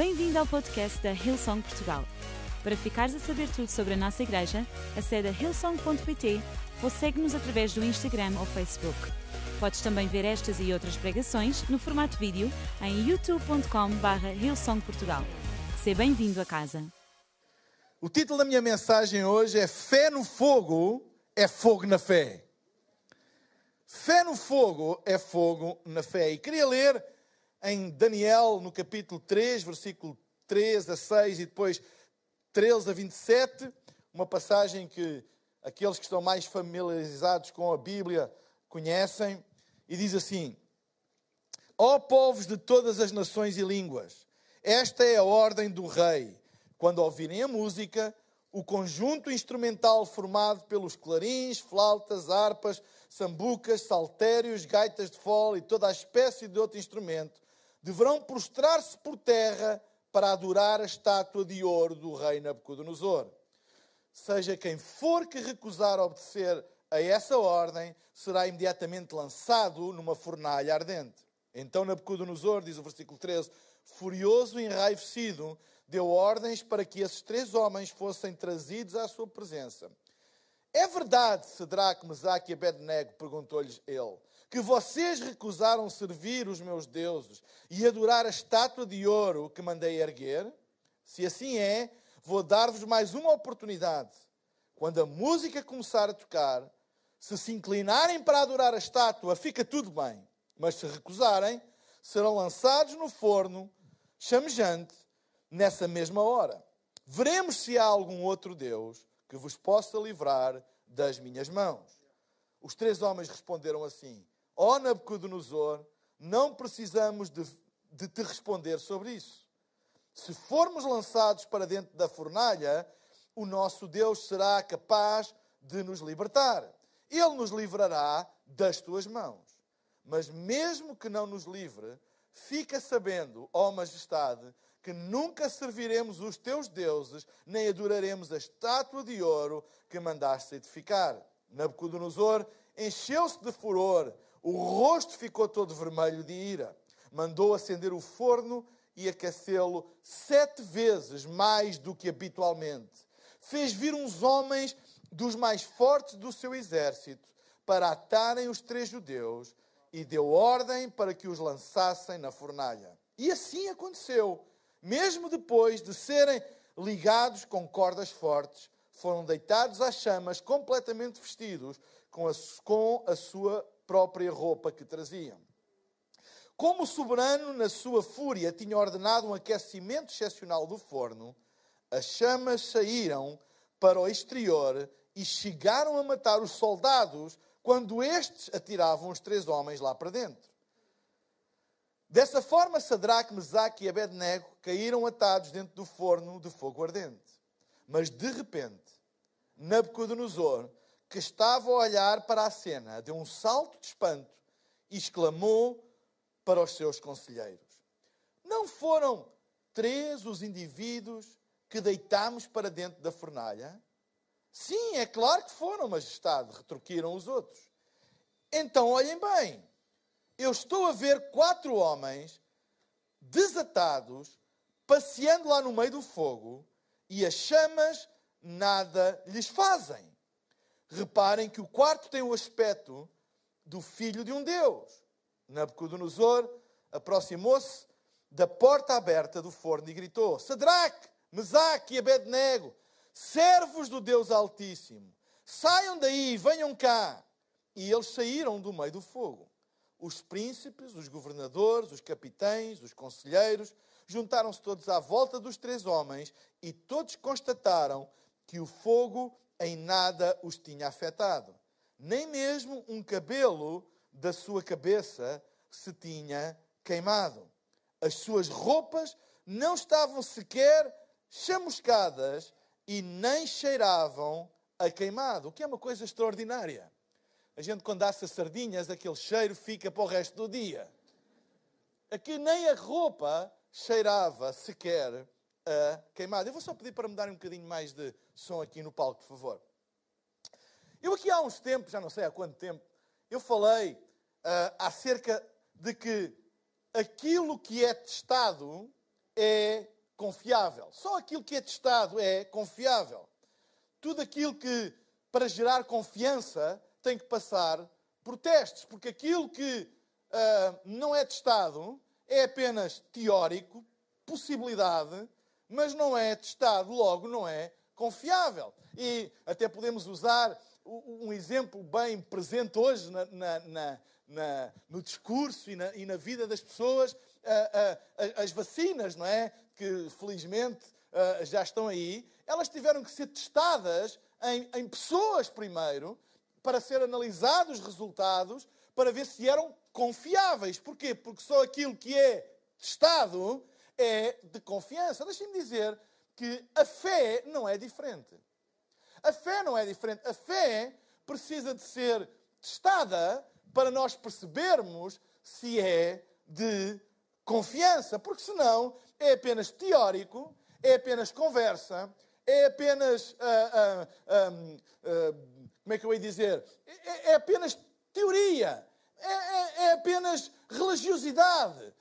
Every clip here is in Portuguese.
Bem-vindo ao podcast da Hillsong Portugal. Para ficares a saber tudo sobre a nossa igreja, acede a hillsong.pt ou segue-nos através do Instagram ou Facebook. Podes também ver estas e outras pregações no formato vídeo em youtube.com.br hillsongportugal. Seja bem-vindo a casa. O título da minha mensagem hoje é Fé no fogo é fogo na fé. Fé no fogo é fogo na fé. E queria ler em Daniel, no capítulo 3, versículo 3 a 6 e depois 13 a 27, uma passagem que aqueles que estão mais familiarizados com a Bíblia conhecem, e diz assim: Ó povos de todas as nações e línguas, esta é a ordem do rei. Quando ouvirem a música, o conjunto instrumental formado pelos clarins, flautas, harpas, sambucas, saltérios, gaitas de fole e toda a espécie de outro instrumento, deverão prostrar-se por terra para adorar a estátua de ouro do rei Nabucodonosor. Seja quem for que recusar obedecer a essa ordem, será imediatamente lançado numa fornalha ardente. Então Nabucodonosor, diz o versículo 13, furioso e enraivecido, deu ordens para que esses três homens fossem trazidos à sua presença. É verdade, Cedraque, Mesaque e Abednego, perguntou-lhes ele, que vocês recusaram servir os meus deuses e adorar a estátua de ouro que mandei erguer? Se assim é, vou dar-vos mais uma oportunidade. Quando a música começar a tocar, se se inclinarem para adorar a estátua, fica tudo bem. Mas se recusarem, serão lançados no forno chamejante nessa mesma hora. Veremos se há algum outro Deus que vos possa livrar das minhas mãos. Os três homens responderam assim: Ó oh, Nabucodonosor, não precisamos de, de te responder sobre isso. Se formos lançados para dentro da fornalha, o nosso Deus será capaz de nos libertar. Ele nos livrará das tuas mãos. Mas mesmo que não nos livre, fica sabendo, ó Majestade, que nunca serviremos os teus deuses, nem adoraremos a estátua de ouro que mandaste edificar. Nabucodonosor encheu-se de furor o rosto ficou todo vermelho de ira. Mandou acender o forno e aquecê-lo sete vezes mais do que habitualmente. Fez vir uns homens dos mais fortes do seu exército para atarem os três judeus e deu ordem para que os lançassem na fornalha. E assim aconteceu. Mesmo depois de serem ligados com cordas fortes, foram deitados às chamas completamente vestidos com a, com a sua própria roupa que traziam. Como o soberano, na sua fúria, tinha ordenado um aquecimento excepcional do forno, as chamas saíram para o exterior e chegaram a matar os soldados quando estes atiravam os três homens lá para dentro. Dessa forma, Sadraque, Mesaque e Abednego caíram atados dentro do forno de fogo ardente. Mas de repente, Nabucodonosor que estava a olhar para a cena, deu um salto de espanto e exclamou para os seus conselheiros: Não foram três os indivíduos que deitámos para dentro da fornalha? Sim, é claro que foram, majestade, retruquiram os outros. Então olhem bem, eu estou a ver quatro homens desatados passeando lá no meio do fogo e as chamas nada lhes fazem. Reparem que o quarto tem o aspecto do filho de um Deus. Nabucodonosor aproximou-se da porta aberta do forno e gritou: Sadraque, Mesaque e Abednego, servos do Deus Altíssimo, saiam daí, venham cá. E eles saíram do meio do fogo. Os príncipes, os governadores, os capitães, os conselheiros, juntaram-se todos à volta dos três homens e todos constataram que o fogo em nada os tinha afetado. Nem mesmo um cabelo da sua cabeça se tinha queimado. As suas roupas não estavam sequer chamuscadas e nem cheiravam a queimado, o que é uma coisa extraordinária. A gente, quando assa sardinhas, aquele cheiro fica para o resto do dia. Aqui nem a roupa cheirava sequer uh, queimado. Eu vou só pedir para me darem um bocadinho mais de som aqui no palco, por favor. Eu aqui há uns tempos, já não sei há quanto tempo, eu falei uh, acerca de que aquilo que é testado é confiável. Só aquilo que é testado é confiável. Tudo aquilo que, para gerar confiança, tem que passar por testes, porque aquilo que uh, não é testado é apenas teórico, possibilidade, mas não é testado, logo não é confiável. E até podemos usar um exemplo bem presente hoje na, na, na, no discurso e na, e na, vida das pessoas, as vacinas, não é? Que felizmente já estão aí, elas tiveram que ser testadas em, em pessoas primeiro, para ser analisados os resultados, para ver se eram confiáveis. Porquê? Porque só aquilo que é testado é de confiança. Deixem-me dizer que a fé não é diferente. A fé não é diferente. A fé precisa de ser testada para nós percebermos se é de confiança, porque senão é apenas teórico, é apenas conversa, é apenas. Uh, uh, uh, como é que eu ia dizer? É, é apenas teoria, é, é, é apenas religiosidade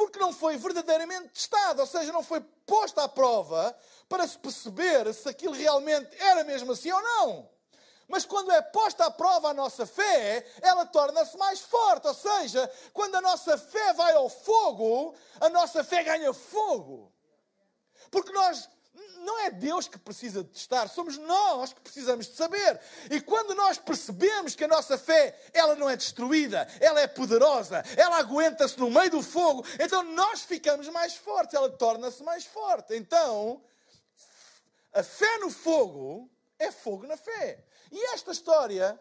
porque não foi verdadeiramente testado, ou seja, não foi posto à prova para se perceber se aquilo realmente era mesmo assim ou não. Mas quando é posta à prova a nossa fé, ela torna-se mais forte. Ou seja, quando a nossa fé vai ao fogo, a nossa fé ganha fogo. Porque nós não é Deus que precisa de testar, somos nós que precisamos de saber. E quando nós percebemos que a nossa fé, ela não é destruída, ela é poderosa, ela aguenta-se no meio do fogo, então nós ficamos mais fortes, ela torna-se mais forte. Então, a fé no fogo é fogo na fé. E esta história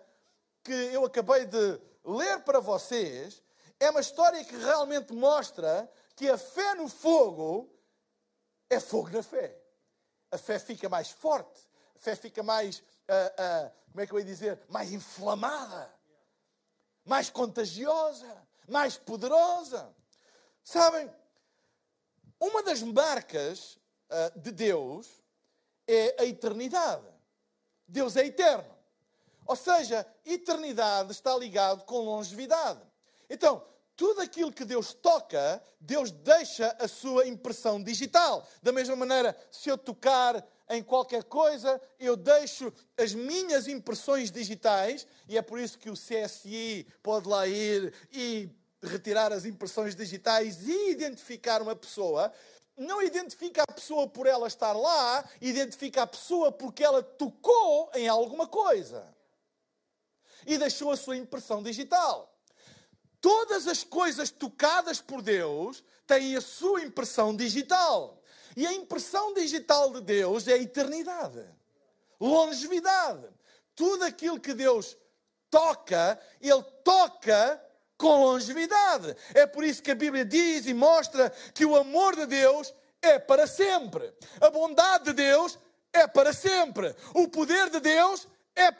que eu acabei de ler para vocês é uma história que realmente mostra que a fé no fogo é fogo na fé a fé fica mais forte, a fé fica mais, uh, uh, como é que eu ia dizer, mais inflamada, mais contagiosa, mais poderosa. Sabem, uma das marcas uh, de Deus é a eternidade. Deus é eterno. Ou seja, eternidade está ligado com longevidade. Então, tudo aquilo que Deus toca, Deus deixa a sua impressão digital. Da mesma maneira, se eu tocar em qualquer coisa, eu deixo as minhas impressões digitais, e é por isso que o CSI pode lá ir e retirar as impressões digitais e identificar uma pessoa. Não identifica a pessoa por ela estar lá, identifica a pessoa porque ela tocou em alguma coisa e deixou a sua impressão digital. Todas as coisas tocadas por Deus têm a sua impressão digital. E a impressão digital de Deus é a eternidade, longevidade. Tudo aquilo que Deus toca, Ele toca com longevidade. É por isso que a Bíblia diz e mostra que o amor de Deus é para sempre. A bondade de Deus é para sempre. O poder de Deus é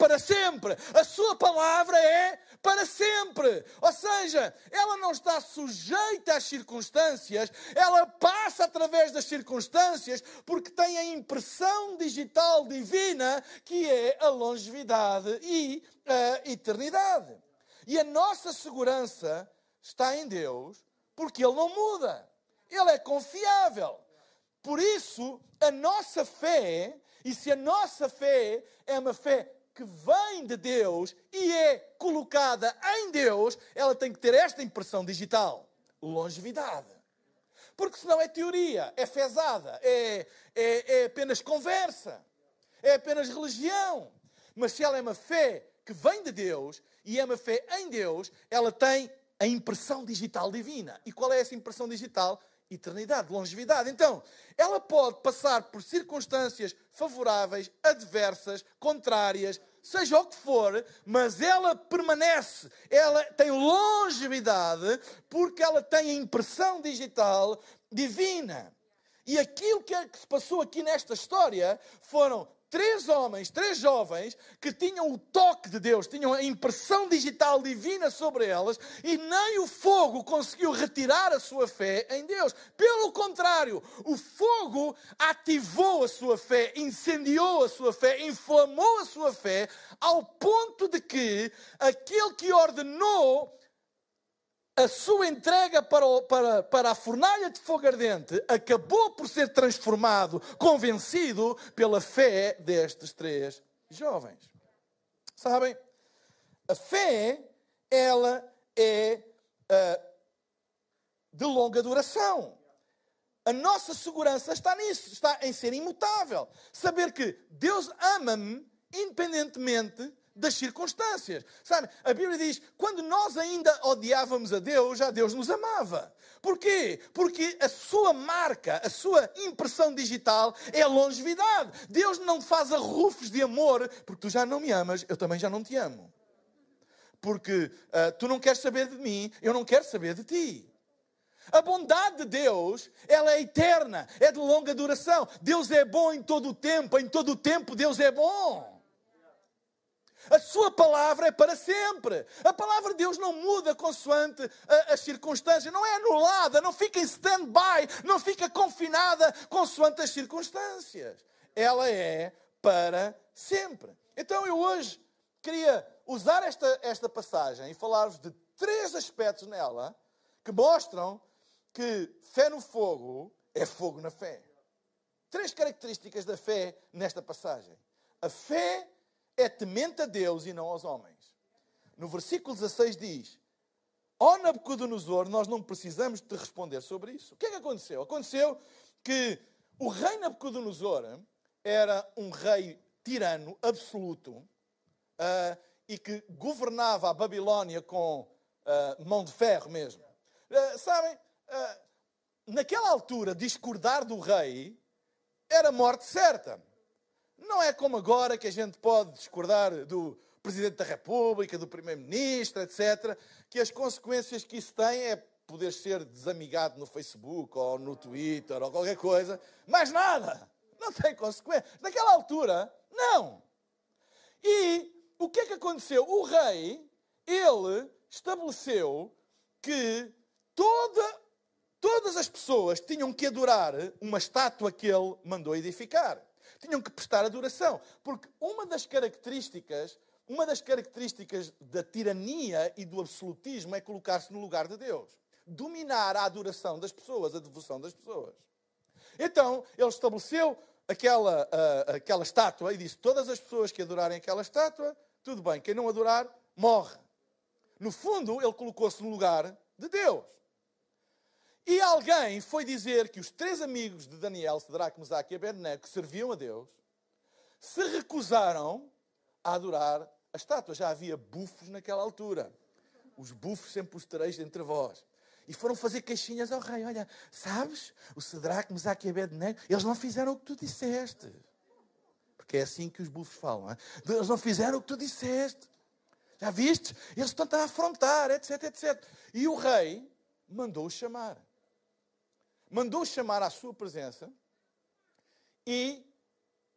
para sempre. A sua palavra é para sempre. Ou seja, ela não está sujeita às circunstâncias, ela passa através das circunstâncias porque tem a impressão digital divina que é a longevidade e a eternidade. E a nossa segurança está em Deus porque Ele não muda. Ele é confiável. Por isso, a nossa fé, e se a nossa fé é uma fé que vem de Deus e é colocada em Deus, ela tem que ter esta impressão digital: longevidade. Porque senão é teoria, é fezada, é, é, é apenas conversa, é apenas religião. Mas se ela é uma fé que vem de Deus e é uma fé em Deus, ela tem a impressão digital divina. E qual é essa impressão digital? Eternidade, longevidade. Então, ela pode passar por circunstâncias favoráveis, adversas, contrárias, seja o que for, mas ela permanece, ela tem longevidade, porque ela tem a impressão digital divina. E aquilo que, é que se passou aqui nesta história foram três homens, três jovens, que tinham o toque de Deus, tinham a impressão digital divina sobre elas, e nem o fogo conseguiu retirar a sua fé em Deus. Pelo contrário, o fogo ativou a sua fé, incendiou a sua fé, inflamou a sua fé, ao ponto de que aquele que ordenou a sua entrega para, o, para, para a fornalha de fogo ardente acabou por ser transformado, convencido pela fé destes três jovens. Sabem? A fé, ela é uh, de longa duração. A nossa segurança está nisso, está em ser imutável. Saber que Deus ama-me independentemente das circunstâncias. Sabe, a Bíblia diz: quando nós ainda odiávamos a Deus, já Deus nos amava. Porquê? Porque a sua marca, a sua impressão digital é a longevidade. Deus não faz arrufos de amor, porque tu já não me amas, eu também já não te amo. Porque uh, tu não queres saber de mim, eu não quero saber de ti. A bondade de Deus, ela é eterna, é de longa duração. Deus é bom em todo o tempo, em todo o tempo Deus é bom. A sua palavra é para sempre. A palavra de Deus não muda consoante as circunstâncias, não é anulada, não fica em stand-by, não fica confinada consoante as circunstâncias. Ela é para sempre. Então eu hoje queria usar esta, esta passagem e falar-vos de três aspectos nela que mostram que fé no fogo é fogo na fé. Três características da fé nesta passagem. A fé é temente a Deus e não aos homens. No versículo 16 diz: Ó oh, Nabucodonosor, nós não precisamos te responder sobre isso. O que é que aconteceu? Aconteceu que o rei Nabucodonosor era um rei tirano absoluto uh, e que governava a Babilónia com uh, mão de ferro mesmo. Uh, sabem, naquela altura, discordar do rei era morte certa. Não é como agora que a gente pode discordar do Presidente da República, do Primeiro-Ministro, etc., que as consequências que isso tem é poder ser desamigado no Facebook ou no Twitter ou qualquer coisa, mas nada. Não tem consequências. Naquela altura, não. E o que é que aconteceu? O rei, ele estabeleceu que toda, todas as pessoas tinham que adorar uma estátua que ele mandou edificar tinham que prestar adoração. Porque uma das características, uma das características da tirania e do absolutismo é colocar-se no lugar de Deus. Dominar a adoração das pessoas, a devoção das pessoas. Então, ele estabeleceu aquela, uh, aquela estátua e disse: Todas as pessoas que adorarem aquela estátua, tudo bem, quem não adorar, morre. No fundo, ele colocou-se no lugar de Deus. E alguém foi dizer que os três amigos de Daniel, Sadraque, Mesaque e Abednego, que serviam a Deus, se recusaram a adorar a estátua. Já havia bufos naquela altura. Os bufos sempre os tereis entre vós. E foram fazer queixinhas ao rei. Olha, sabes, o Sadraque, Mesaque e Abednego, eles não fizeram o que tu disseste. Porque é assim que os bufos falam. Hein? Eles não fizeram o que tu disseste. Já viste? Eles estão a afrontar, etc, etc. E o rei mandou-os chamar mandou chamar à sua presença e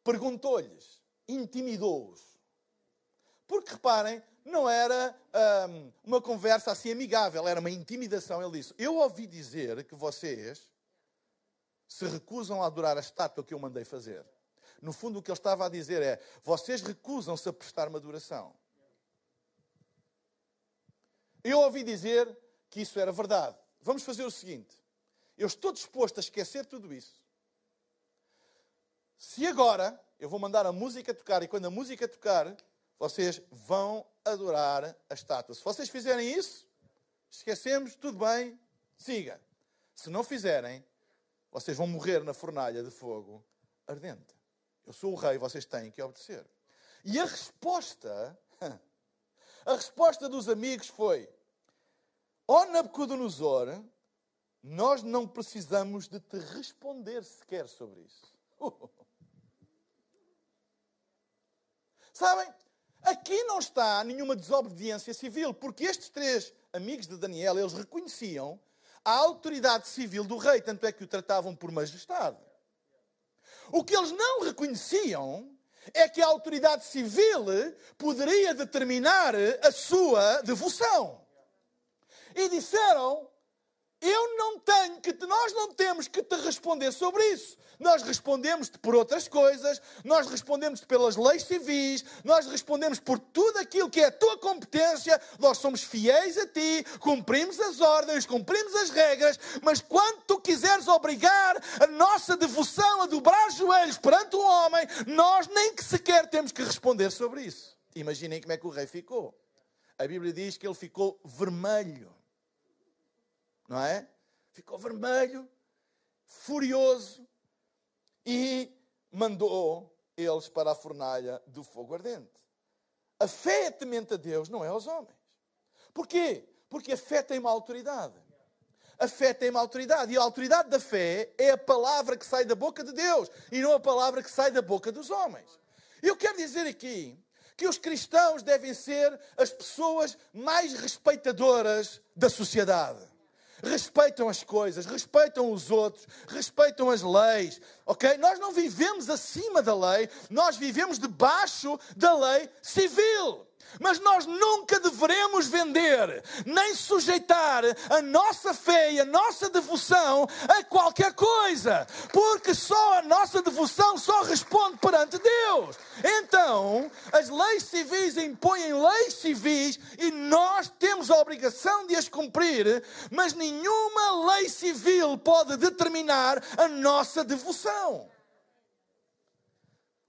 perguntou-lhes, intimidou-os. Porque reparem, não era hum, uma conversa assim amigável, era uma intimidação. Ele disse: Eu ouvi dizer que vocês se recusam a adorar a estátua que eu mandei fazer. No fundo, o que ele estava a dizer é: Vocês recusam-se a prestar uma adoração. Eu ouvi dizer que isso era verdade. Vamos fazer o seguinte: eu estou disposto a esquecer tudo isso. Se agora eu vou mandar a música tocar e quando a música tocar, vocês vão adorar a estátua. Se vocês fizerem isso, esquecemos, tudo bem, siga. Se não fizerem, vocês vão morrer na fornalha de fogo ardente. Eu sou o rei, vocês têm que obedecer. E a resposta, a resposta dos amigos foi: Ó Nabucodonosor, nós não precisamos de te responder sequer sobre isso. Sabem? Aqui não está nenhuma desobediência civil, porque estes três amigos de Daniel, eles reconheciam a autoridade civil do rei, tanto é que o tratavam por majestade. O que eles não reconheciam é que a autoridade civil poderia determinar a sua devoção. E disseram: eu não tenho que, nós não temos que te responder sobre isso. Nós respondemos-te por outras coisas, nós respondemos-te pelas leis civis, nós respondemos por tudo aquilo que é a tua competência, nós somos fiéis a ti, cumprimos as ordens, cumprimos as regras, mas quando tu quiseres obrigar a nossa devoção a dobrar os joelhos perante um homem, nós nem que sequer temos que responder sobre isso. Imaginem como é que o rei ficou. A Bíblia diz que ele ficou vermelho não é? Ficou vermelho, furioso e mandou eles para a fornalha do fogo ardente. A fé é temente a Deus, não é aos homens. Porquê? Porque a fé tem uma autoridade. A fé tem uma autoridade. E a autoridade da fé é a palavra que sai da boca de Deus e não a palavra que sai da boca dos homens. Eu quero dizer aqui que os cristãos devem ser as pessoas mais respeitadoras da sociedade respeitam as coisas, respeitam os outros, respeitam as leis, ok? Nós não vivemos acima da lei, nós vivemos debaixo da lei civil. Mas nós nunca deveremos vender, nem sujeitar a nossa fé e a nossa devoção a qualquer coisa, porque só a nossa devoção só responde perante Deus. Então, as leis civis impõem leis civis e nós temos a obrigação de as cumprir, mas nenhuma lei civil pode determinar a nossa devoção.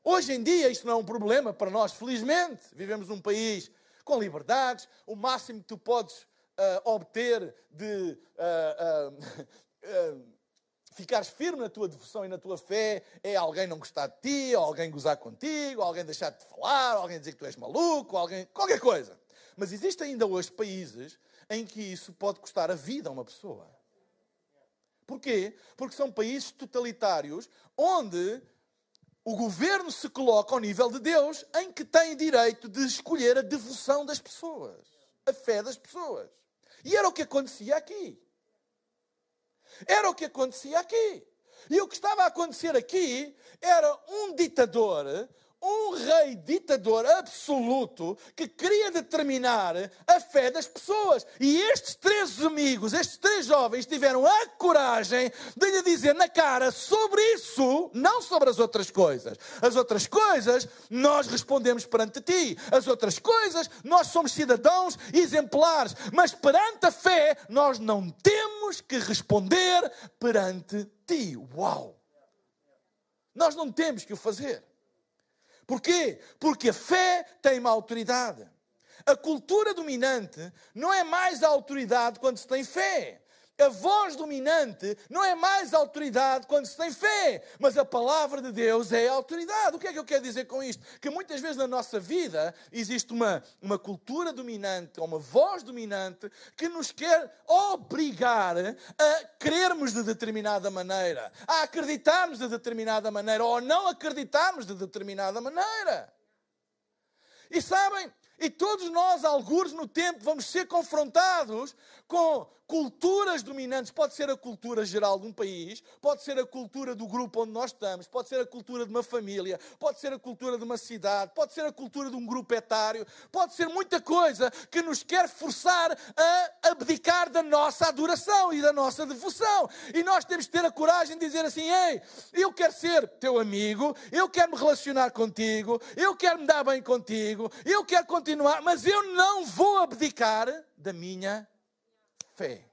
Hoje em dia isso não é um problema para nós, felizmente. Vivemos num país com liberdades, o máximo que tu podes uh, obter de uh, uh, ficares firme na tua devoção e na tua fé é alguém não gostar de ti, ou alguém gozar contigo, ou alguém deixar de te falar, ou alguém dizer que tu és maluco, alguém, qualquer coisa. Mas existem ainda hoje países em que isso pode custar a vida a uma pessoa. Porquê? Porque são países totalitários onde o governo se coloca ao nível de Deus, em que tem direito de escolher a devoção das pessoas, a fé das pessoas. E era o que acontecia aqui. Era o que acontecia aqui. E o que estava a acontecer aqui era um ditador um rei ditador absoluto que queria determinar a fé das pessoas. E estes três amigos, estes três jovens, tiveram a coragem de lhe dizer na cara sobre isso, não sobre as outras coisas. As outras coisas nós respondemos perante ti, as outras coisas nós somos cidadãos exemplares, mas perante a fé nós não temos que responder perante ti. Uau! Nós não temos que o fazer. Porquê? Porque a fé tem uma autoridade. A cultura dominante não é mais a autoridade quando se tem fé. A voz dominante não é mais autoridade quando se tem fé, mas a palavra de Deus é autoridade. O que é que eu quero dizer com isto? Que muitas vezes na nossa vida existe uma, uma cultura dominante, ou uma voz dominante, que nos quer obrigar a crermos de determinada maneira, a acreditarmos de determinada maneira, ou não acreditarmos de determinada maneira. E sabem, e todos nós, alguns no tempo, vamos ser confrontados com culturas dominantes. Pode ser a cultura geral de um país, pode ser a cultura do grupo onde nós estamos, pode ser a cultura de uma família, pode ser a cultura de uma cidade, pode ser a cultura de um grupo etário, pode ser muita coisa que nos quer forçar a abdicar da nossa adoração e da nossa devoção. E nós temos que ter a coragem de dizer assim: ei, eu quero ser teu amigo, eu quero me relacionar contigo, eu quero me dar bem contigo, eu quero continuar, mas eu não vou abdicar da minha fé.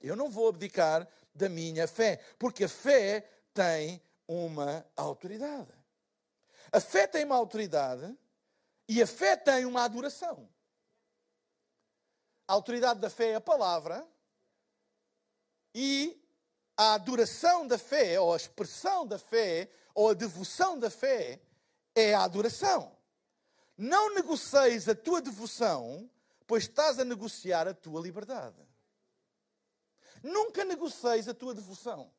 Eu não vou abdicar da minha fé, porque a fé tem uma autoridade. A fé tem uma autoridade e a fé tem uma adoração. A autoridade da fé é a palavra e a adoração da fé, ou a expressão da fé, ou a devoção da fé, é a adoração. Não negocies a tua devoção, pois estás a negociar a tua liberdade. Nunca negocies a tua devoção.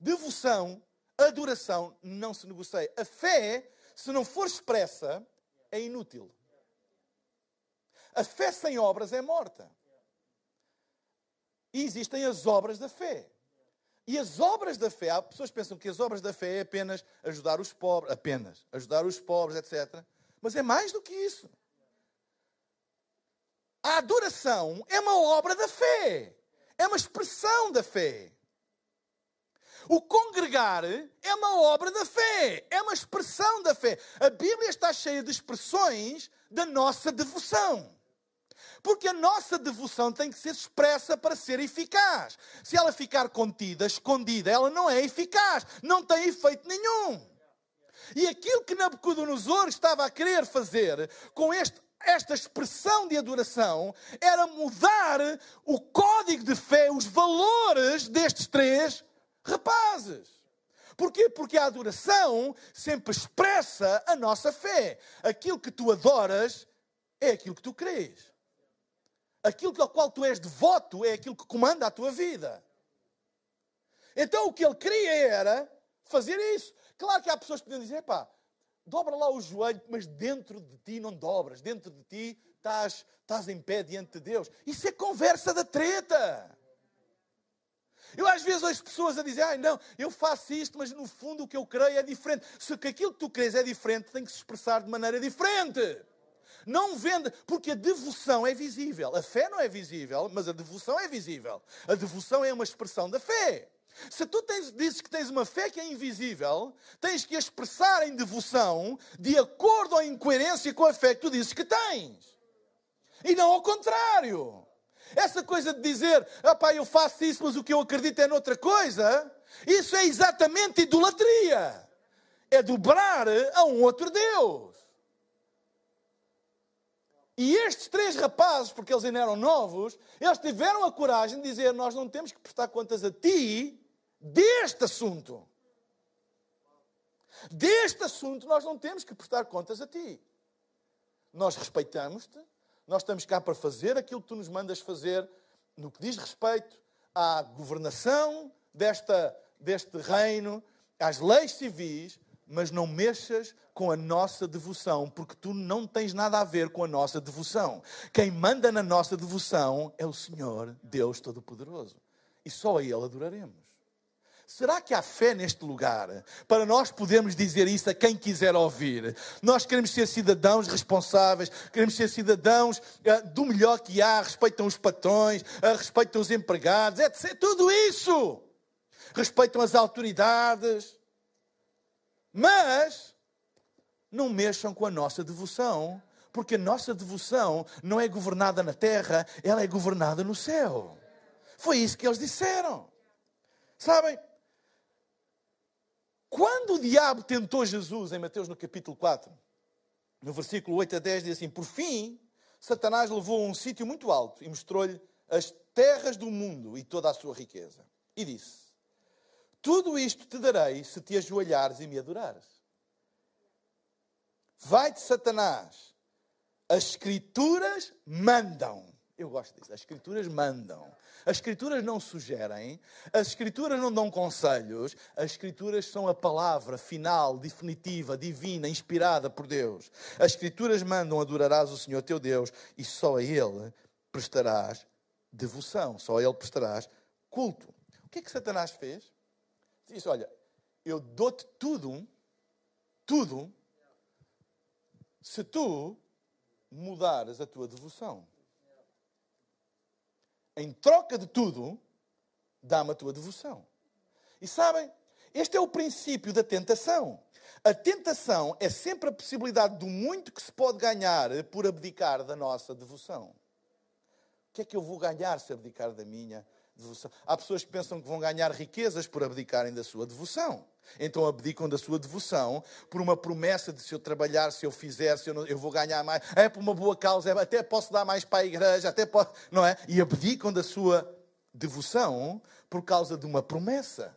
Devoção, adoração, não se negocia. A fé, se não for expressa, é inútil. A fé sem obras é morta. E existem as obras da fé. E as obras da fé, há pessoas que pensam que as obras da fé é apenas ajudar os pobres, apenas ajudar os pobres, etc. Mas é mais do que isso. A adoração é uma obra da fé é uma expressão da fé. O congregar é uma obra da fé, é uma expressão da fé. A Bíblia está cheia de expressões da nossa devoção. Porque a nossa devoção tem que ser expressa para ser eficaz. Se ela ficar contida, escondida, ela não é eficaz, não tem efeito nenhum. E aquilo que Nabucodonosor estava a querer fazer com este, esta expressão de adoração era mudar o código de fé, os valores destes três rapazes. Porquê? Porque a adoração sempre expressa a nossa fé. Aquilo que tu adoras é aquilo que tu crês. Aquilo ao qual tu és devoto é aquilo que comanda a tua vida. Então o que ele queria era fazer isso. Claro que há pessoas que podem dizer, pá, dobra lá o joelho, mas dentro de ti não dobras. Dentro de ti estás, estás em pé diante de Deus. Isso é conversa da treta. Eu às vezes ouço pessoas a dizer, ah, não, eu faço isto, mas no fundo o que eu creio é diferente. Se aquilo que tu crês é diferente, tem que se expressar de maneira diferente. Não vende, porque a devoção é visível. A fé não é visível, mas a devoção é visível. A devoção é uma expressão da fé. Se tu tens, dizes que tens uma fé que é invisível, tens que expressar em devoção de acordo ou em coerência com a fé que tu dizes que tens. E não ao contrário. Essa coisa de dizer, ah eu faço isso, mas o que eu acredito é noutra coisa, isso é exatamente idolatria. É dobrar a um outro Deus. E estes três rapazes, porque eles ainda eram novos, eles tiveram a coragem de dizer: Nós não temos que prestar contas a ti deste assunto. Deste assunto nós não temos que prestar contas a ti. Nós respeitamos-te, nós estamos cá para fazer aquilo que tu nos mandas fazer no que diz respeito à governação desta, deste reino, às leis civis, mas não mexas com a nossa devoção, porque tu não tens nada a ver com a nossa devoção. Quem manda na nossa devoção é o Senhor, Deus Todo-Poderoso. E só a Ele adoraremos. Será que há fé neste lugar para nós podermos dizer isso a quem quiser ouvir? Nós queremos ser cidadãos responsáveis, queremos ser cidadãos uh, do melhor que há, respeitam os patrões, uh, respeitam os empregados, etc. Tudo isso. Respeitam as autoridades. Mas não mexam com a nossa devoção, porque a nossa devoção não é governada na terra, ela é governada no céu. Foi isso que eles disseram. Sabem, quando o diabo tentou Jesus, em Mateus no capítulo 4, no versículo 8 a 10, diz assim: Por fim, Satanás levou a um sítio muito alto e mostrou-lhe as terras do mundo e toda a sua riqueza. E disse: Tudo isto te darei se te ajoelhares e me adorares. Vai-te, Satanás, as Escrituras mandam. Eu gosto disso. As Escrituras mandam. As Escrituras não sugerem, as Escrituras não dão conselhos, as Escrituras são a palavra final, definitiva, divina, inspirada por Deus. As Escrituras mandam: adorarás o Senhor teu Deus e só a Ele prestarás devoção, só a Ele prestarás culto. O que é que Satanás fez? Disse: Olha, eu dou-te tudo, tudo, se tu mudares a tua devoção em troca de tudo, dá-me a tua devoção. E sabem, este é o princípio da tentação. A tentação é sempre a possibilidade do muito que se pode ganhar por abdicar da nossa devoção. O que é que eu vou ganhar se abdicar da minha devoção? Há pessoas que pensam que vão ganhar riquezas por abdicarem da sua devoção. Então abdicam da sua devoção por uma promessa de se eu trabalhar, se eu fizer, se eu, não, eu vou ganhar mais. É por uma boa causa, é, até posso dar mais para a igreja, até posso, não é? E abdicam da sua devoção por causa de uma promessa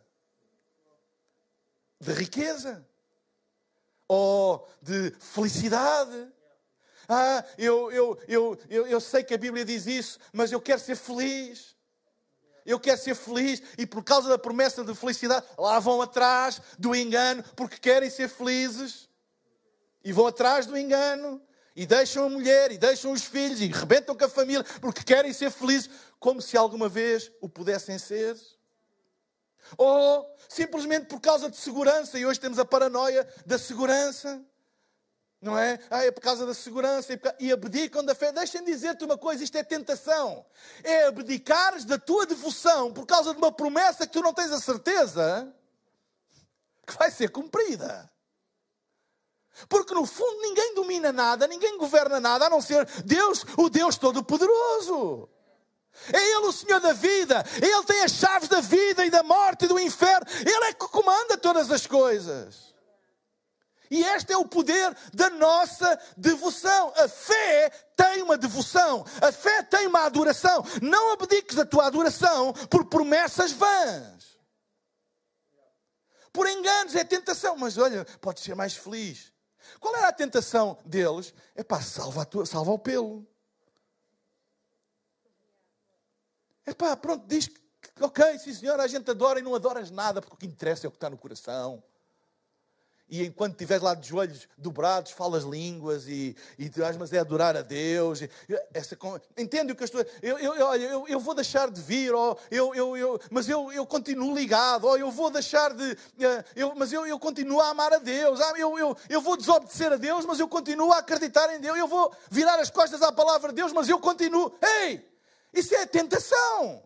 de riqueza ou de felicidade. Ah, eu, eu, eu, eu, eu sei que a Bíblia diz isso, mas eu quero ser feliz eu quero ser feliz e por causa da promessa de felicidade, lá vão atrás do engano porque querem ser felizes e vão atrás do engano e deixam a mulher e deixam os filhos e rebentam com a família porque querem ser felizes como se alguma vez o pudessem ser. Ou simplesmente por causa de segurança, e hoje temos a paranoia da segurança. Não é? Ah, é por causa da segurança e abdicam da fé. Deixem dizer-te uma coisa: isto é tentação. É abdicares da tua devoção por causa de uma promessa que tu não tens a certeza que vai ser cumprida. Porque no fundo ninguém domina nada, ninguém governa nada, a não ser Deus, o Deus Todo-Poderoso. É Ele o Senhor da vida, Ele tem as chaves da vida e da morte e do inferno, Ele é que comanda todas as coisas. E este é o poder da nossa devoção. A fé tem uma devoção, a fé tem uma adoração. Não abdiques da tua adoração por promessas vãs. Por enganos, é tentação. Mas olha, podes ser mais feliz. Qual era a tentação deles? É pá, salva, tua, salva o pelo. É pá, pronto, diz que, ok, sim senhor, a gente adora e não adoras nada, porque o que interessa é o que está no coração e enquanto estiveres lá de joelhos dobrados, falas línguas e, e ah, mas é adorar a Deus. Essa, entende o que eu estou eu, eu, eu, eu vou deixar de vir, ou eu, eu, eu, mas eu, eu continuo ligado, ou eu vou deixar de. Eh, eu, mas eu, eu continuo a amar a Deus, ah, eu, eu, eu vou desobedecer a Deus, mas eu continuo a acreditar em Deus, eu vou virar as costas à palavra de Deus, mas eu continuo. Ei! Isso é tentação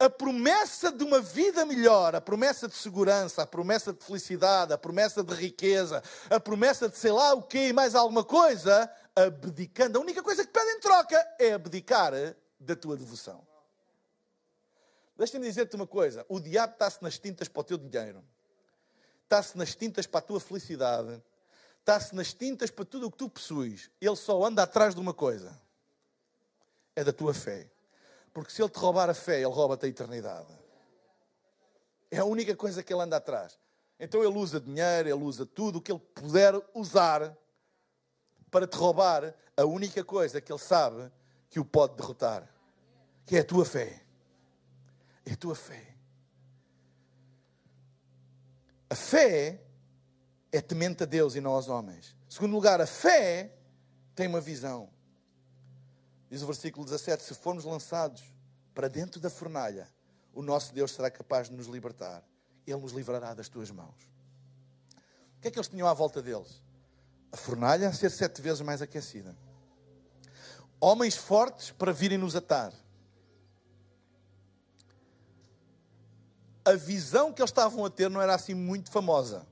a promessa de uma vida melhor, a promessa de segurança, a promessa de felicidade, a promessa de riqueza, a promessa de sei lá o quê e mais alguma coisa, abdicando. A única coisa que pedem em troca é abdicar da tua devoção. Deixa-me dizer-te uma coisa: o diabo está-se nas tintas para o teu dinheiro, está-se nas tintas para a tua felicidade, está-se nas tintas para tudo o que tu possuis. Ele só anda atrás de uma coisa: é da tua fé. Porque se ele te roubar a fé, ele rouba-te a eternidade. É a única coisa que ele anda atrás. Então ele usa dinheiro, ele usa tudo o que ele puder usar para te roubar a única coisa que ele sabe que o pode derrotar, que é a tua fé. É a tua fé. A fé é temente a Deus e não aos homens. Segundo lugar, a fé tem uma visão. Diz o versículo 17: Se formos lançados para dentro da fornalha, o nosso Deus será capaz de nos libertar. Ele nos livrará das tuas mãos. O que é que eles tinham à volta deles? A fornalha a ser sete vezes mais aquecida. Homens fortes para virem nos atar. A visão que eles estavam a ter não era assim muito famosa.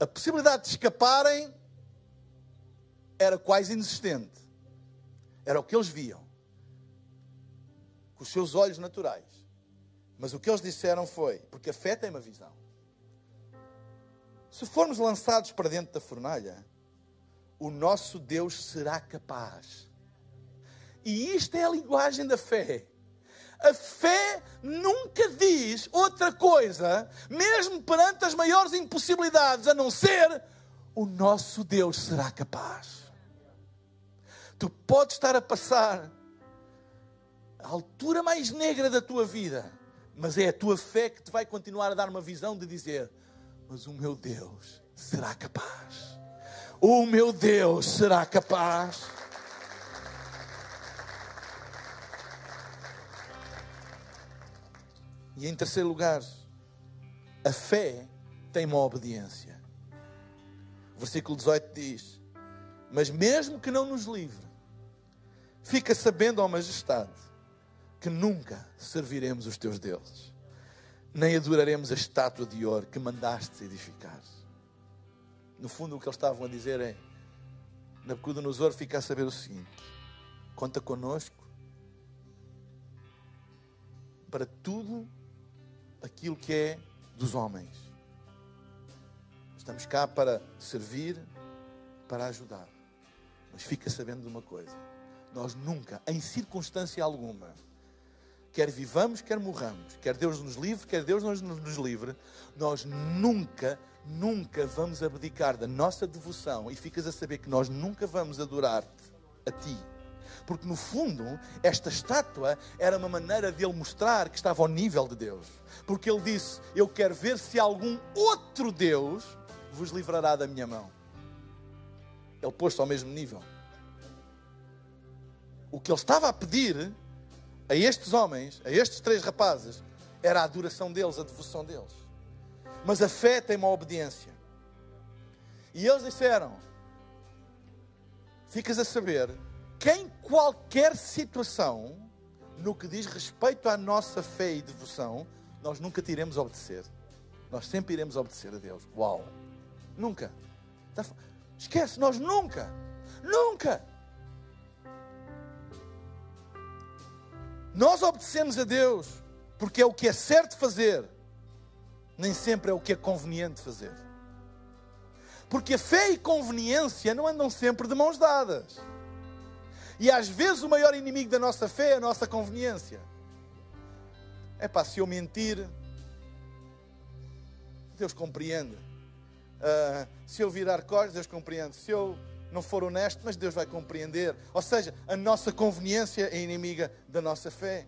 A possibilidade de escaparem era quase inexistente. Era o que eles viam, com os seus olhos naturais. Mas o que eles disseram foi: porque a fé tem uma visão. Se formos lançados para dentro da fornalha, o nosso Deus será capaz. E isto é a linguagem da fé. A fé nunca diz outra coisa, mesmo perante as maiores impossibilidades, a não ser o nosso Deus será capaz. Tu podes estar a passar a altura mais negra da tua vida, mas é a tua fé que te vai continuar a dar uma visão de dizer: Mas o meu Deus será capaz. O meu Deus será capaz. E em terceiro lugar, a fé tem uma obediência. O versículo 18 diz: Mas mesmo que não nos livre, Fica sabendo, ó Majestade, que nunca serviremos os teus deuses, nem adoraremos a estátua de ouro que mandaste edificar. No fundo, o que eles estavam a dizer é: Nabucodonosor fica a saber o seguinte: conta conosco para tudo aquilo que é dos homens. Estamos cá para servir, para ajudar. Mas fica sabendo de uma coisa: nós nunca, em circunstância alguma, quer vivamos, quer morramos, quer Deus nos livre, quer Deus nos, nos livre, nós nunca, nunca vamos abdicar da nossa devoção e ficas a saber que nós nunca vamos adorar-te a ti. Porque no fundo, esta estátua era uma maneira de ele mostrar que estava ao nível de Deus. Porque ele disse: Eu quero ver se algum outro Deus vos livrará da minha mão. Ele pôs-se ao mesmo nível o que ele estava a pedir a estes homens, a estes três rapazes, era a adoração deles, a devoção deles. Mas a fé tem uma obediência. E eles disseram: Ficas a saber que em qualquer situação, no que diz respeito à nossa fé e devoção, nós nunca te iremos obedecer. Nós sempre iremos obedecer a Deus. Uau! Nunca. Tá Esquece, nós nunca, nunca. Nós obedecemos a Deus porque é o que é certo fazer, nem sempre é o que é conveniente fazer. Porque fé e conveniência não andam sempre de mãos dadas. E às vezes o maior inimigo da nossa fé é a nossa conveniência. É para se eu mentir, Deus compreende. Uh, se eu virar costas, Deus compreende. Se eu não for honesto, mas Deus vai compreender. Ou seja, a nossa conveniência é inimiga da nossa fé.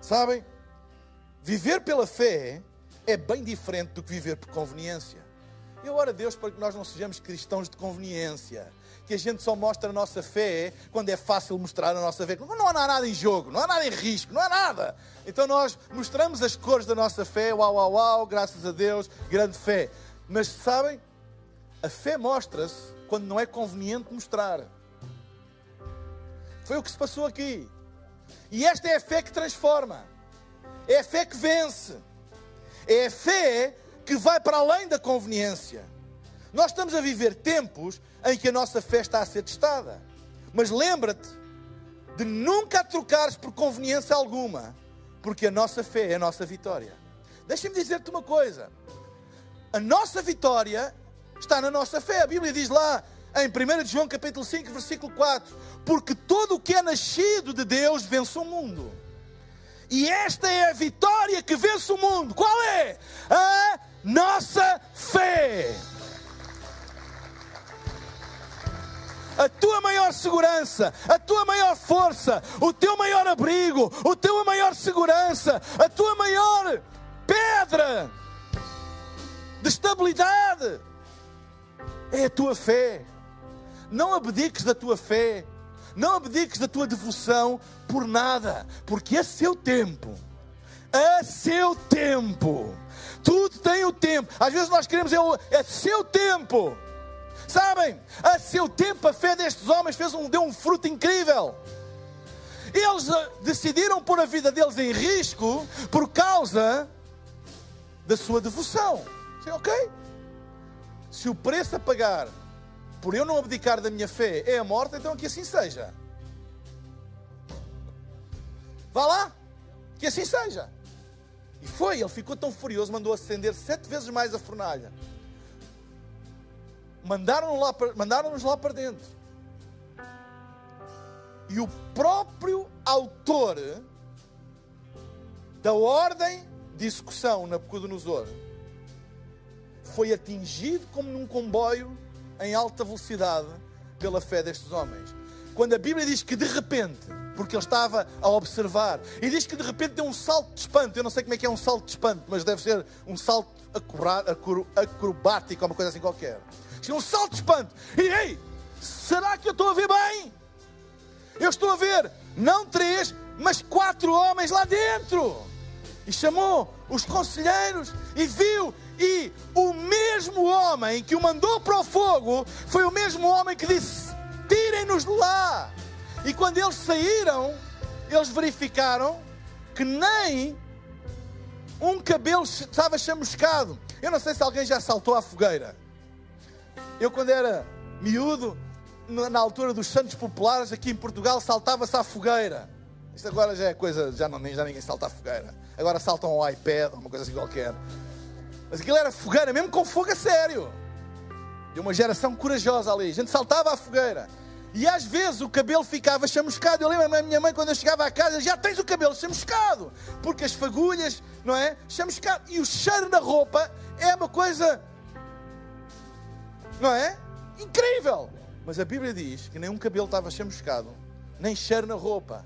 Sabem? Viver pela fé é bem diferente do que viver por conveniência. Eu oro a Deus para que nós não sejamos cristãos de conveniência. Que a gente só mostra a nossa fé quando é fácil mostrar a nossa fé. Não há nada em jogo, não há nada em risco, não há nada. Então nós mostramos as cores da nossa fé, uau, uau, uau, graças a Deus, grande fé. Mas sabem, a fé mostra-se quando não é conveniente mostrar. Foi o que se passou aqui. E esta é a fé que transforma, é a fé que vence, é a fé que vai para além da conveniência. Nós estamos a viver tempos em que a nossa fé está a ser testada. Mas lembra-te de nunca a trocares por conveniência alguma, porque a nossa fé é a nossa vitória. Deixa-me dizer-te uma coisa: a nossa vitória está na nossa fé. A Bíblia diz lá em 1 João capítulo 5, versículo 4: Porque todo o que é nascido de Deus vence o mundo. E esta é a vitória que vence o mundo. Qual é? A nossa fé. a tua maior segurança, a tua maior força, o teu maior abrigo, o teu maior segurança, a tua maior pedra de estabilidade é a tua fé. Não abdiques da tua fé, não abdiques da tua devoção por nada, porque a seu tempo, a seu tempo, tudo tem o tempo. Às vezes nós queremos é, o, é seu tempo. Sabem, a seu tempo a fé destes homens fez um, deu um fruto incrível. Eles uh, decidiram pôr a vida deles em risco por causa da sua devoção. Sim, ok? Se o preço a pagar por eu não abdicar da minha fé é a morte, então que assim seja. Vá lá, que assim seja. E foi, ele ficou tão furioso, mandou acender sete vezes mais a fornalha. Mandaram-nos lá, mandaram lá para dentro. E o próprio autor da ordem de execução, Nabucodonosor, foi atingido como num comboio em alta velocidade pela fé destes homens. Quando a Bíblia diz que de repente porque ele estava a observar. E diz que de repente deu um salto de espanto. Eu não sei como é que é um salto de espanto, mas deve ser um salto acrobático, uma coisa assim qualquer. Diz um salto de espanto. E ei, será que eu estou a ver bem? Eu estou a ver não três, mas quatro homens lá dentro. E chamou os conselheiros e viu. E o mesmo homem que o mandou para o fogo foi o mesmo homem que disse: Tirem-nos de lá. E quando eles saíram, eles verificaram que nem um cabelo estava chamuscado. Eu não sei se alguém já saltou à fogueira. Eu, quando era miúdo, na altura dos Santos Populares, aqui em Portugal, saltava-se à fogueira. Isto agora já é coisa, já, não, já ninguém salta à fogueira. Agora saltam ao iPad, uma coisa assim qualquer. Mas aquilo era fogueira, mesmo com fogo a sério. De uma geração corajosa ali. A gente saltava à fogueira. E às vezes o cabelo ficava chamuscado. Eu lembro da minha mãe quando eu chegava à casa, já tens o cabelo chamuscado, porque as fagulhas, não é? Chamuscado. E o cheiro na roupa é uma coisa, não é? Incrível. Mas a Bíblia diz que nem um cabelo estava chamuscado, nem cheiro na roupa.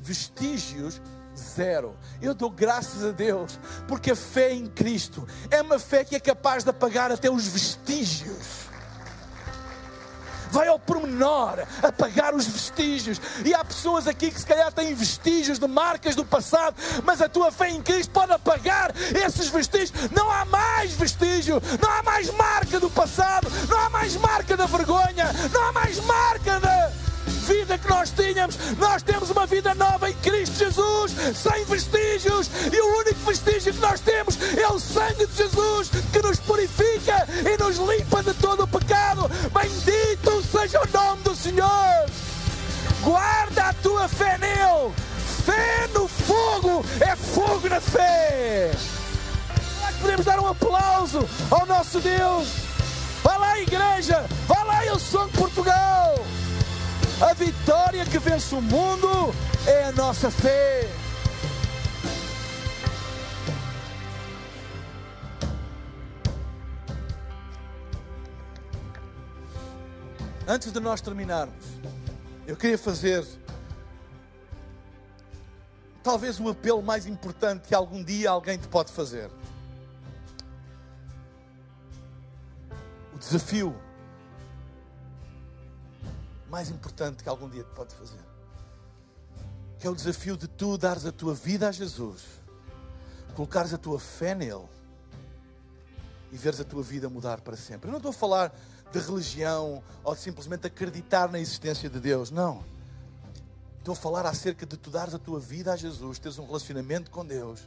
Vestígios zero. Eu dou graças a Deus, porque a fé em Cristo é uma fé que é capaz de apagar até os vestígios vai ao pormenor apagar os vestígios. E há pessoas aqui que se calhar têm vestígios de marcas do passado, mas a tua fé em Cristo pode apagar esses vestígios. Não há mais vestígio, não há mais marca do passado, não há mais marca da vergonha, não há mais marca da vida que nós tínhamos. Nós temos uma vida nova em Cristo Jesus, sem vestígios, e o único vestígio que nós temos é o sangue de Jesus que nos purifica e nos limpa de todo o pecado. Bendito seja o nome do Senhor. Guarda a tua fé nele. Fé no fogo é fogo na fé. Podemos dar um aplauso ao nosso Deus. Vá lá, igreja. Vá lá, eu sou de Portugal. A vitória que vence o mundo é a nossa fé. Antes de nós terminarmos, eu queria fazer talvez o apelo mais importante que algum dia alguém te pode fazer. O desafio mais importante que algum dia te pode fazer. Que é o desafio de tu dares a tua vida a Jesus, colocares a tua fé nele e veres a tua vida mudar para sempre. Eu não estou a falar de religião ou de simplesmente acreditar na existência de Deus, não. Estou a falar acerca de tu dares a tua vida a Jesus, teres um relacionamento com Deus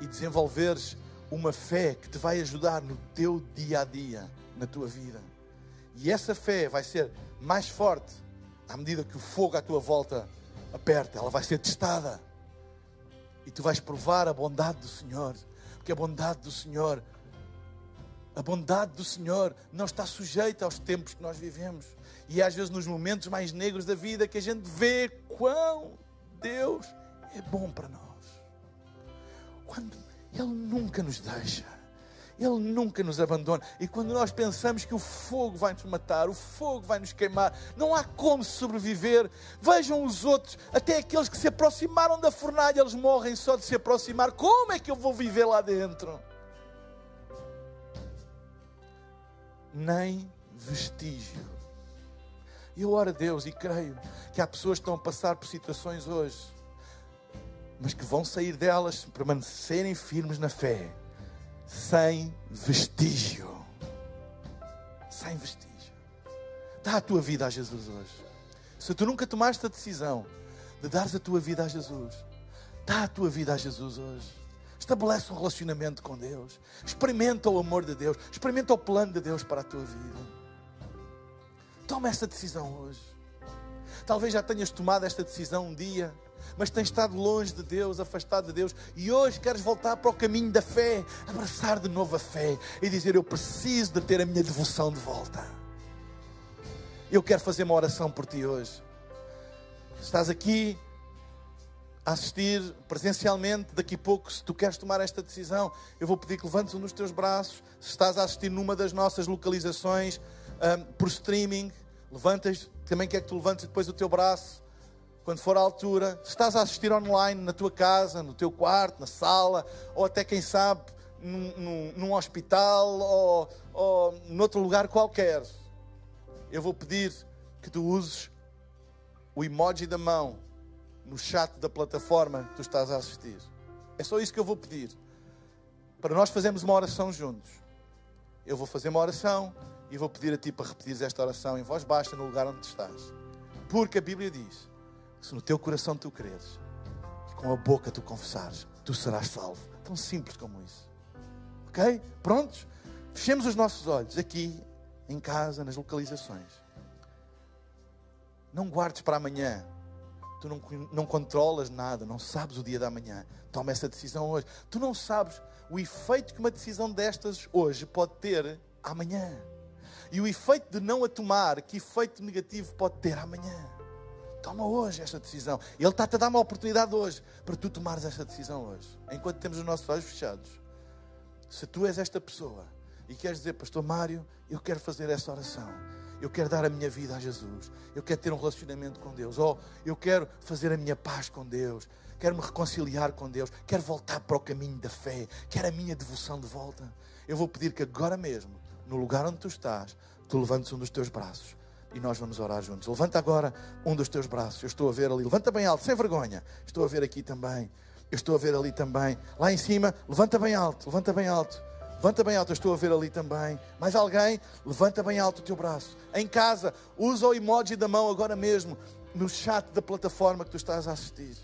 e desenvolveres uma fé que te vai ajudar no teu dia a dia, na tua vida. E essa fé vai ser mais forte à medida que o fogo à tua volta aperta, ela vai ser testada. E tu vais provar a bondade do Senhor, porque a bondade do Senhor, a bondade do Senhor não está sujeita aos tempos que nós vivemos. E às vezes nos momentos mais negros da vida que a gente vê quão Deus é bom para nós. Quando Ele nunca nos deixa. Ele nunca nos abandona. E quando nós pensamos que o fogo vai nos matar, o fogo vai nos queimar, não há como sobreviver. Vejam os outros, até aqueles que se aproximaram da fornalha, eles morrem só de se aproximar. Como é que eu vou viver lá dentro? Nem vestígio. Eu oro a Deus e creio que há pessoas que estão a passar por situações hoje, mas que vão sair delas se permanecerem firmes na fé sem vestígio. Sem vestígio. Dá a tua vida a Jesus hoje. Se tu nunca tomaste a decisão de dares a tua vida a Jesus, dá a tua vida a Jesus hoje. Estabelece um relacionamento com Deus. Experimenta o amor de Deus. Experimenta o plano de Deus para a tua vida. Toma essa decisão hoje. Talvez já tenhas tomado esta decisão um dia mas tens estado longe de Deus, afastado de Deus, e hoje queres voltar para o caminho da fé, abraçar de novo a fé e dizer: Eu preciso de ter a minha devoção de volta. Eu quero fazer uma oração por ti hoje. Estás aqui a assistir presencialmente, daqui a pouco, se tu queres tomar esta decisão, eu vou pedir que levantes um dos teus braços. Se estás a assistir numa das nossas localizações um, por streaming, levantas, também quero que tu levantes depois o teu braço quando for a altura, se estás a assistir online na tua casa, no teu quarto, na sala, ou até quem sabe num, num, num hospital ou, ou noutro lugar qualquer, eu vou pedir que tu uses o emoji da mão no chat da plataforma que tu estás a assistir. É só isso que eu vou pedir. Para nós fazermos uma oração juntos. Eu vou fazer uma oração e vou pedir a ti para repetir esta oração em voz baixa no lugar onde estás. Porque a Bíblia diz se no teu coração tu creres e com a boca tu confessares, tu serás salvo. Tão simples como isso. Ok? Prontos? Fechemos os nossos olhos aqui, em casa, nas localizações. Não guardes para amanhã. Tu não, não controlas nada, não sabes o dia da manhã. Toma essa decisão hoje. Tu não sabes o efeito que uma decisão destas hoje pode ter amanhã. E o efeito de não a tomar, que efeito negativo pode ter amanhã. Toma hoje esta decisão. Ele está-te a dar uma oportunidade hoje para tu tomares esta decisão hoje. Enquanto temos os nossos olhos fechados. Se tu és esta pessoa e queres dizer, Pastor Mário, eu quero fazer essa oração. Eu quero dar a minha vida a Jesus. Eu quero ter um relacionamento com Deus. Ou eu quero fazer a minha paz com Deus. Quero me reconciliar com Deus. Quero voltar para o caminho da fé. Quero a minha devoção de volta. Eu vou pedir que agora mesmo, no lugar onde tu estás, tu levantes um dos teus braços e nós vamos orar juntos. Levanta agora um dos teus braços. Eu estou a ver ali. Levanta bem alto, sem vergonha. Estou a ver aqui também. Eu estou a ver ali também. Lá em cima, levanta bem alto, levanta bem alto. Levanta bem alto, eu estou a ver ali também. Mais alguém? Levanta bem alto o teu braço. Em casa, usa o emoji da mão agora mesmo no chat da plataforma que tu estás a assistir.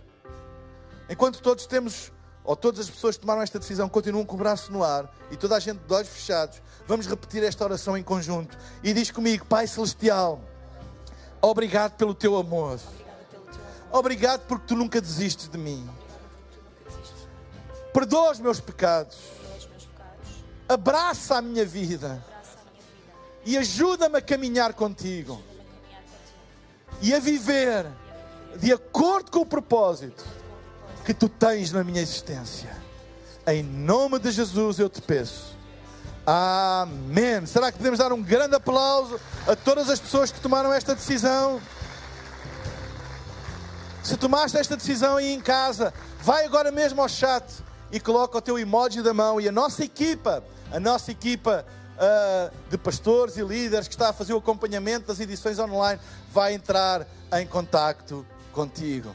Enquanto todos temos, ou todas as pessoas que tomaram esta decisão continuam com o braço no ar e toda a gente de olhos fechados, vamos repetir esta oração em conjunto. E diz comigo, Pai Celestial, obrigado pelo teu amor. Obrigado porque tu nunca desistes de mim. Perdoa os meus pecados. Abraça a minha vida. E ajuda-me a caminhar contigo. E a viver de acordo com o propósito que tu tens na minha existência. Em nome de Jesus eu te peço. Amém. Será que podemos dar um grande aplauso a todas as pessoas que tomaram esta decisão? Se tomaste esta decisão aí em casa, vai agora mesmo ao chat e coloca o teu emoji da mão e a nossa equipa, a nossa equipa uh, de pastores e líderes que está a fazer o acompanhamento das edições online vai entrar em contacto contigo.